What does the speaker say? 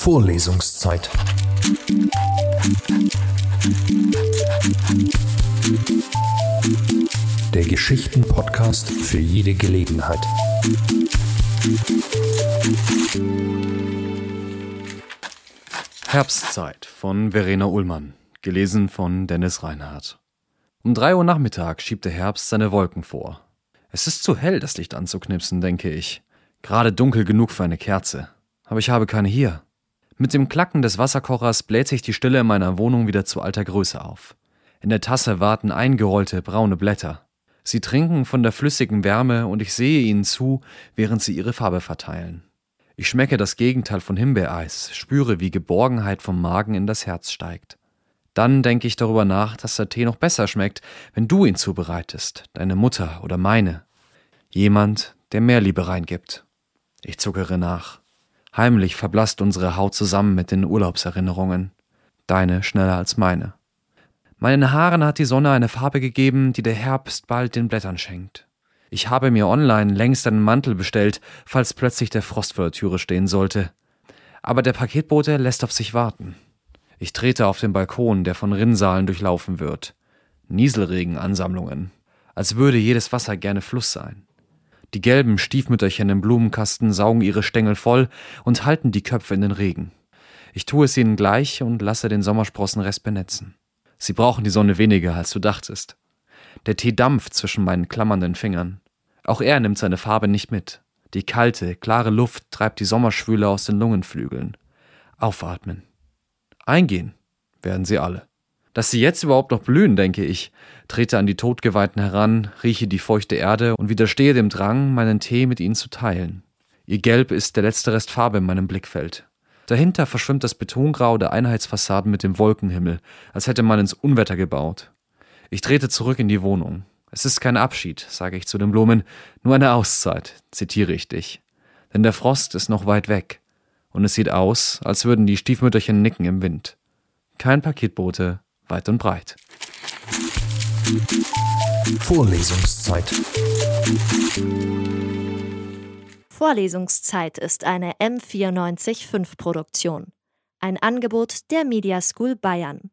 Vorlesungszeit. Der Geschichten-Podcast für jede Gelegenheit. Herbstzeit von Verena Ullmann, gelesen von Dennis Reinhardt. Um drei Uhr Nachmittag schiebt der Herbst seine Wolken vor. Es ist zu hell, das Licht anzuknipsen, denke ich. Gerade dunkel genug für eine Kerze. Aber ich habe keine hier. Mit dem Klacken des Wasserkochers bläht sich die Stille in meiner Wohnung wieder zu alter Größe auf. In der Tasse warten eingerollte braune Blätter. Sie trinken von der flüssigen Wärme und ich sehe ihnen zu, während sie ihre Farbe verteilen. Ich schmecke das Gegenteil von Himbeereis, spüre, wie Geborgenheit vom Magen in das Herz steigt. Dann denke ich darüber nach, dass der Tee noch besser schmeckt, wenn du ihn zubereitest, deine Mutter oder meine. Jemand, der mehr Liebe reingibt. Ich zuckere nach. Heimlich verblasst unsere Haut zusammen mit den Urlaubserinnerungen. Deine schneller als meine. Meinen Haaren hat die Sonne eine Farbe gegeben, die der Herbst bald den Blättern schenkt. Ich habe mir online längst einen Mantel bestellt, falls plötzlich der Frost vor der Türe stehen sollte. Aber der Paketbote lässt auf sich warten. Ich trete auf den Balkon, der von Rinnsalen durchlaufen wird. Nieselregenansammlungen. Als würde jedes Wasser gerne Fluss sein. Die gelben Stiefmütterchen im Blumenkasten saugen ihre Stängel voll und halten die Köpfe in den Regen. Ich tue es ihnen gleich und lasse den Sommersprossenrest benetzen. Sie brauchen die Sonne weniger, als du dachtest. Der Tee dampft zwischen meinen klammernden Fingern. Auch er nimmt seine Farbe nicht mit. Die kalte, klare Luft treibt die Sommerschwüle aus den Lungenflügeln. Aufatmen. Eingehen werden sie alle. Dass sie jetzt überhaupt noch blühen, denke ich, trete an die Todgeweihten heran, rieche die feuchte Erde und widerstehe dem Drang, meinen Tee mit ihnen zu teilen. Ihr Gelb ist der letzte Rest Farbe in meinem Blickfeld. Dahinter verschwimmt das Betongrau der Einheitsfassaden mit dem Wolkenhimmel, als hätte man ins Unwetter gebaut. Ich trete zurück in die Wohnung. Es ist kein Abschied, sage ich zu den Blumen, nur eine Auszeit, zitiere ich dich. Denn der Frost ist noch weit weg. Und es sieht aus, als würden die Stiefmütterchen nicken im Wind. Kein Paketbote, weit und breit. Vorlesungszeit. Vorlesungszeit ist eine M945 Produktion. Ein Angebot der Media School Bayern.